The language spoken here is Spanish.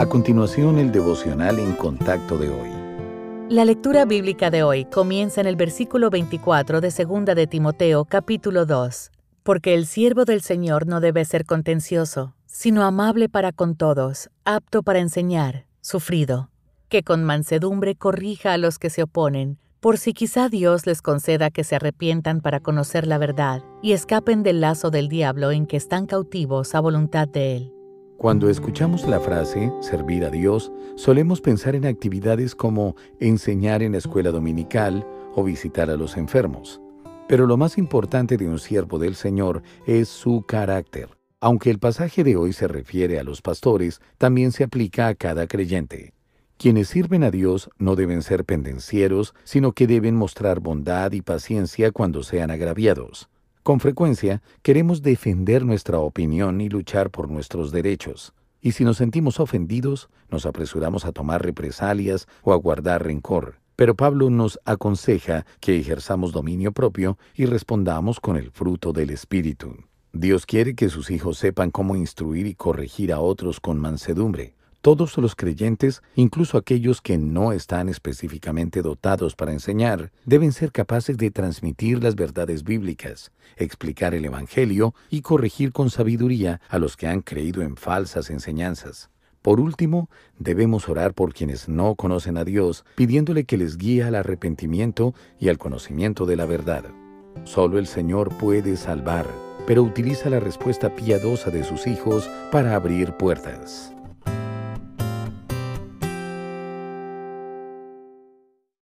A continuación, el devocional en contacto de hoy. La lectura bíblica de hoy comienza en el versículo 24 de 2 de Timoteo, capítulo 2. Porque el siervo del Señor no debe ser contencioso, sino amable para con todos, apto para enseñar, sufrido, que con mansedumbre corrija a los que se oponen, por si quizá Dios les conceda que se arrepientan para conocer la verdad y escapen del lazo del diablo en que están cautivos a voluntad de él cuando escuchamos la frase servir a Dios, solemos pensar en actividades como enseñar en la escuela dominical o visitar a los enfermos. Pero lo más importante de un siervo del Señor es su carácter. Aunque el pasaje de hoy se refiere a los pastores, también se aplica a cada creyente. Quienes sirven a Dios no deben ser pendencieros, sino que deben mostrar bondad y paciencia cuando sean agraviados. Con frecuencia queremos defender nuestra opinión y luchar por nuestros derechos. Y si nos sentimos ofendidos, nos apresuramos a tomar represalias o a guardar rencor. Pero Pablo nos aconseja que ejerzamos dominio propio y respondamos con el fruto del Espíritu. Dios quiere que sus hijos sepan cómo instruir y corregir a otros con mansedumbre. Todos los creyentes, incluso aquellos que no están específicamente dotados para enseñar, deben ser capaces de transmitir las verdades bíblicas, explicar el Evangelio y corregir con sabiduría a los que han creído en falsas enseñanzas. Por último, debemos orar por quienes no conocen a Dios, pidiéndole que les guíe al arrepentimiento y al conocimiento de la verdad. Solo el Señor puede salvar, pero utiliza la respuesta piadosa de sus hijos para abrir puertas.